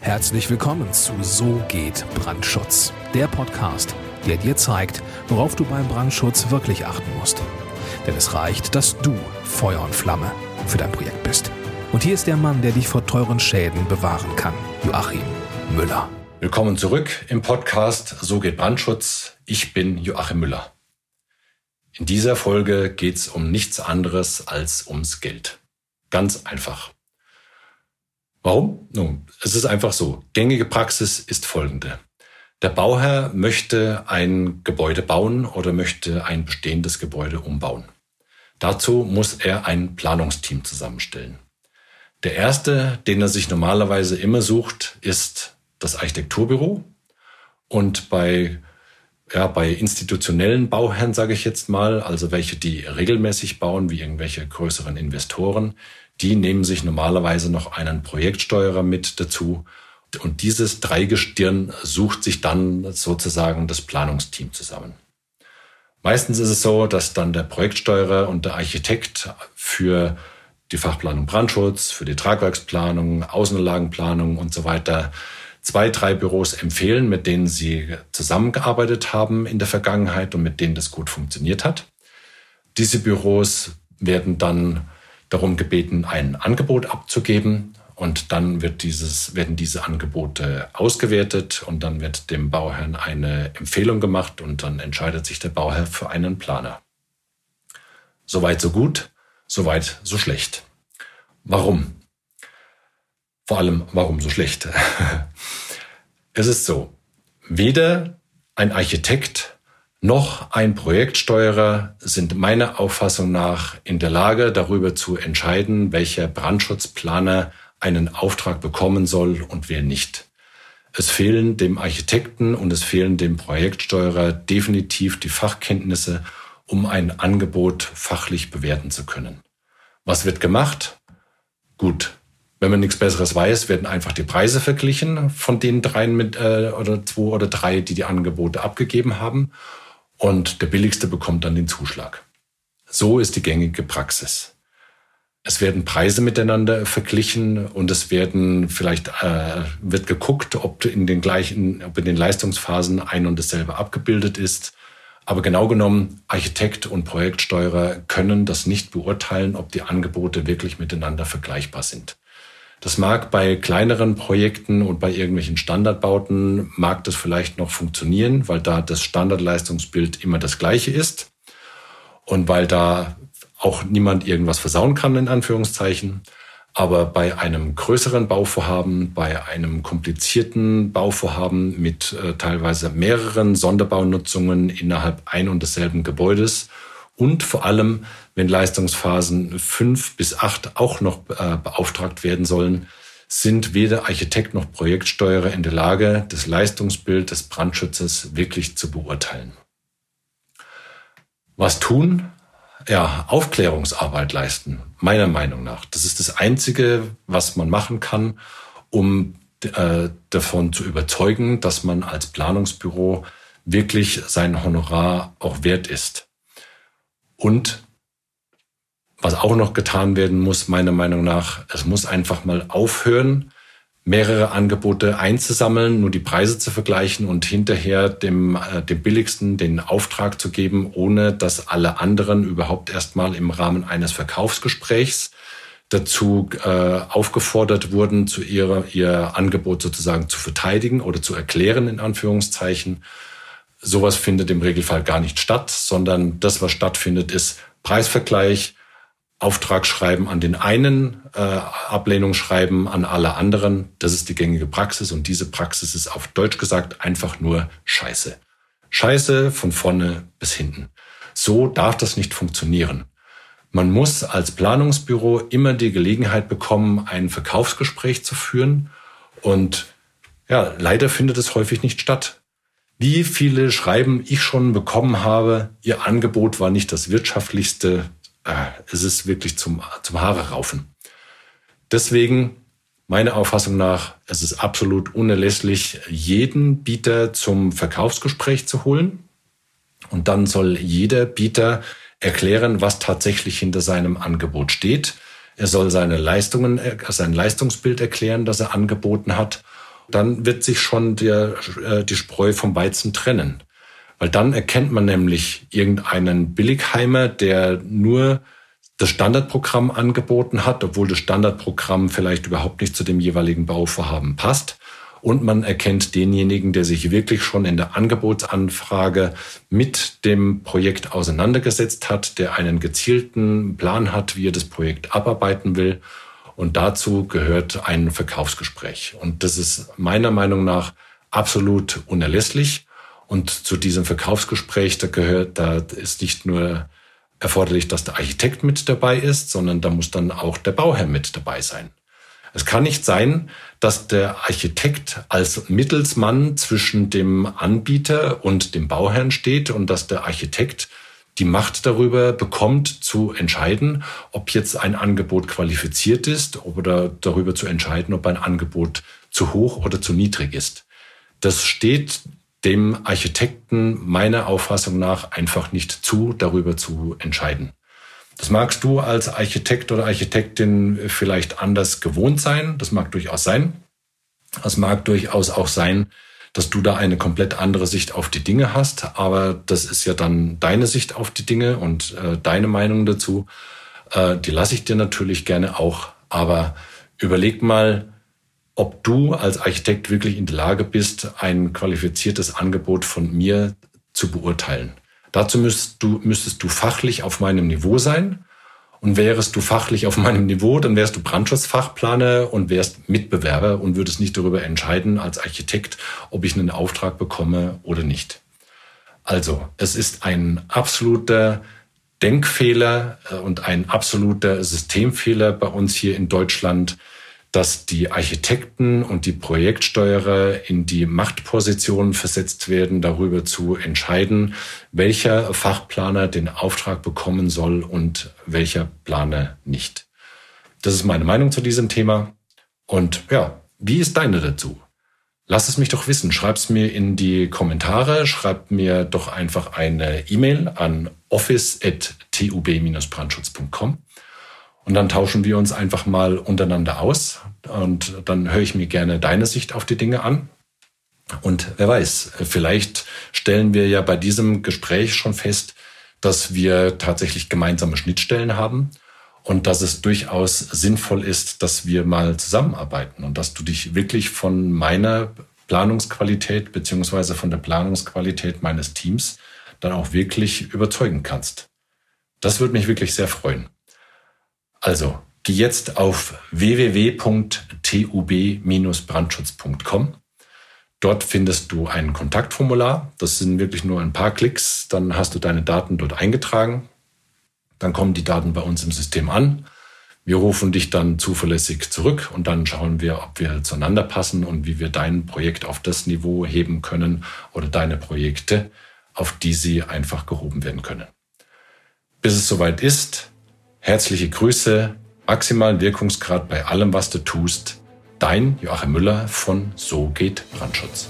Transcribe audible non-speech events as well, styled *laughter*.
Herzlich willkommen zu So geht Brandschutz, der Podcast, der dir zeigt, worauf du beim Brandschutz wirklich achten musst. Denn es reicht, dass du Feuer und Flamme für dein Projekt bist. Und hier ist der Mann, der dich vor teuren Schäden bewahren kann, Joachim Müller. Willkommen zurück im Podcast So geht Brandschutz. Ich bin Joachim Müller. In dieser Folge geht es um nichts anderes als ums Geld. Ganz einfach. Warum? Nun, es ist einfach so. Gängige Praxis ist folgende. Der Bauherr möchte ein Gebäude bauen oder möchte ein bestehendes Gebäude umbauen. Dazu muss er ein Planungsteam zusammenstellen. Der erste, den er sich normalerweise immer sucht, ist das Architekturbüro. Und bei, ja, bei institutionellen Bauherren, sage ich jetzt mal, also welche, die regelmäßig bauen, wie irgendwelche größeren Investoren, die nehmen sich normalerweise noch einen Projektsteuerer mit dazu. Und dieses Dreigestirn sucht sich dann sozusagen das Planungsteam zusammen. Meistens ist es so, dass dann der Projektsteuerer und der Architekt für die Fachplanung Brandschutz, für die Tragwerksplanung, Außenanlagenplanung und so weiter zwei, drei Büros empfehlen, mit denen sie zusammengearbeitet haben in der Vergangenheit und mit denen das gut funktioniert hat. Diese Büros werden dann darum gebeten, ein Angebot abzugeben. Und dann wird dieses, werden diese Angebote ausgewertet und dann wird dem Bauherrn eine Empfehlung gemacht und dann entscheidet sich der Bauherr für einen Planer. Soweit so gut, soweit so schlecht. Warum? Vor allem, warum so schlecht? *laughs* es ist so, weder ein Architekt noch ein Projektsteuerer sind meiner Auffassung nach in der Lage, darüber zu entscheiden, welcher Brandschutzplaner einen Auftrag bekommen soll und wer nicht. Es fehlen dem Architekten und es fehlen dem Projektsteuerer definitiv die Fachkenntnisse, um ein Angebot fachlich bewerten zu können. Was wird gemacht? Gut, wenn man nichts Besseres weiß, werden einfach die Preise verglichen von den dreien mit, äh, oder zwei oder drei, die die Angebote abgegeben haben und der billigste bekommt dann den Zuschlag. So ist die gängige Praxis. Es werden Preise miteinander verglichen und es werden vielleicht äh, wird geguckt, ob in den gleichen, ob in den Leistungsphasen ein und dasselbe abgebildet ist. Aber genau genommen, Architekt und Projektsteuerer können das nicht beurteilen, ob die Angebote wirklich miteinander vergleichbar sind. Das mag bei kleineren Projekten und bei irgendwelchen Standardbauten mag das vielleicht noch funktionieren, weil da das Standardleistungsbild immer das gleiche ist und weil da auch niemand irgendwas versauen kann, in Anführungszeichen. Aber bei einem größeren Bauvorhaben, bei einem komplizierten Bauvorhaben mit äh, teilweise mehreren Sonderbaunutzungen innerhalb ein und desselben Gebäudes und vor allem, wenn Leistungsphasen fünf bis acht auch noch äh, beauftragt werden sollen, sind weder Architekt noch Projektsteuerer in der Lage, das Leistungsbild des Brandschutzes wirklich zu beurteilen. Was tun? Ja, Aufklärungsarbeit leisten, meiner Meinung nach. Das ist das Einzige, was man machen kann, um äh, davon zu überzeugen, dass man als Planungsbüro wirklich sein Honorar auch wert ist. Und was auch noch getan werden muss, meiner Meinung nach, es muss einfach mal aufhören, mehrere Angebote einzusammeln, nur die Preise zu vergleichen und hinterher dem, äh, dem billigsten den Auftrag zu geben, ohne dass alle anderen überhaupt erstmal im Rahmen eines Verkaufsgesprächs dazu äh, aufgefordert wurden, zu ihrer, ihr Angebot sozusagen zu verteidigen oder zu erklären, in Anführungszeichen. Sowas findet im Regelfall gar nicht statt, sondern das, was stattfindet, ist Preisvergleich, Auftragsschreiben an den einen, äh, Ablehnungsschreiben an alle anderen. Das ist die gängige Praxis und diese Praxis ist auf Deutsch gesagt einfach nur Scheiße. Scheiße von vorne bis hinten. So darf das nicht funktionieren. Man muss als Planungsbüro immer die Gelegenheit bekommen, ein Verkaufsgespräch zu führen und ja, leider findet es häufig nicht statt wie viele Schreiben ich schon bekommen habe, Ihr Angebot war nicht das wirtschaftlichste. Äh, es ist wirklich zum, zum Haare raufen. Deswegen, meiner Auffassung nach, es ist absolut unerlässlich, jeden Bieter zum Verkaufsgespräch zu holen. Und dann soll jeder Bieter erklären, was tatsächlich hinter seinem Angebot steht. Er soll seine Leistungen, sein Leistungsbild erklären, das er angeboten hat dann wird sich schon der, äh, die Spreu vom Weizen trennen. Weil dann erkennt man nämlich irgendeinen Billigheimer, der nur das Standardprogramm angeboten hat, obwohl das Standardprogramm vielleicht überhaupt nicht zu dem jeweiligen Bauvorhaben passt. Und man erkennt denjenigen, der sich wirklich schon in der Angebotsanfrage mit dem Projekt auseinandergesetzt hat, der einen gezielten Plan hat, wie er das Projekt abarbeiten will. Und dazu gehört ein Verkaufsgespräch. Und das ist meiner Meinung nach absolut unerlässlich. Und zu diesem Verkaufsgespräch, da gehört, da ist nicht nur erforderlich, dass der Architekt mit dabei ist, sondern da muss dann auch der Bauherr mit dabei sein. Es kann nicht sein, dass der Architekt als Mittelsmann zwischen dem Anbieter und dem Bauherrn steht und dass der Architekt die Macht darüber bekommt, zu entscheiden, ob jetzt ein Angebot qualifiziert ist oder darüber zu entscheiden, ob ein Angebot zu hoch oder zu niedrig ist. Das steht dem Architekten meiner Auffassung nach einfach nicht zu, darüber zu entscheiden. Das magst du als Architekt oder Architektin vielleicht anders gewohnt sein. Das mag durchaus sein. Es mag durchaus auch sein, dass du da eine komplett andere Sicht auf die Dinge hast. Aber das ist ja dann deine Sicht auf die Dinge und äh, deine Meinung dazu. Äh, die lasse ich dir natürlich gerne auch. Aber überleg mal, ob du als Architekt wirklich in der Lage bist, ein qualifiziertes Angebot von mir zu beurteilen. Dazu müsstest du, müsstest du fachlich auf meinem Niveau sein. Und wärst du fachlich auf *laughs* meinem Niveau, dann wärst du Brandschutzfachplaner und wärst Mitbewerber und würdest nicht darüber entscheiden als Architekt, ob ich einen Auftrag bekomme oder nicht. Also, es ist ein absoluter Denkfehler äh, und ein absoluter Systemfehler bei uns hier in Deutschland, dass die Architekten und die Projektsteuerer in die Machtposition versetzt werden, darüber zu entscheiden, welcher Fachplaner den Auftrag bekommen soll und welcher Planer nicht. Das ist meine Meinung zu diesem Thema. Und ja, wie ist deine dazu? Lass es mich doch wissen. Schreib es mir in die Kommentare. Schreib mir doch einfach eine E-Mail an office.tub-brandschutz.com. Und dann tauschen wir uns einfach mal untereinander aus. Und dann höre ich mir gerne deine Sicht auf die Dinge an. Und wer weiß, vielleicht stellen wir ja bei diesem Gespräch schon fest, dass wir tatsächlich gemeinsame Schnittstellen haben und dass es durchaus sinnvoll ist, dass wir mal zusammenarbeiten und dass du dich wirklich von meiner Planungsqualität beziehungsweise von der Planungsqualität meines Teams dann auch wirklich überzeugen kannst. Das würde mich wirklich sehr freuen. Also, geh jetzt auf www.tub-brandschutz.com. Dort findest du ein Kontaktformular. Das sind wirklich nur ein paar Klicks. Dann hast du deine Daten dort eingetragen. Dann kommen die Daten bei uns im System an. Wir rufen dich dann zuverlässig zurück und dann schauen wir, ob wir zueinander passen und wie wir dein Projekt auf das Niveau heben können oder deine Projekte, auf die sie einfach gehoben werden können. Bis es soweit ist, Herzliche Grüße, maximalen Wirkungsgrad bei allem, was du tust. Dein Joachim Müller von So geht Brandschutz.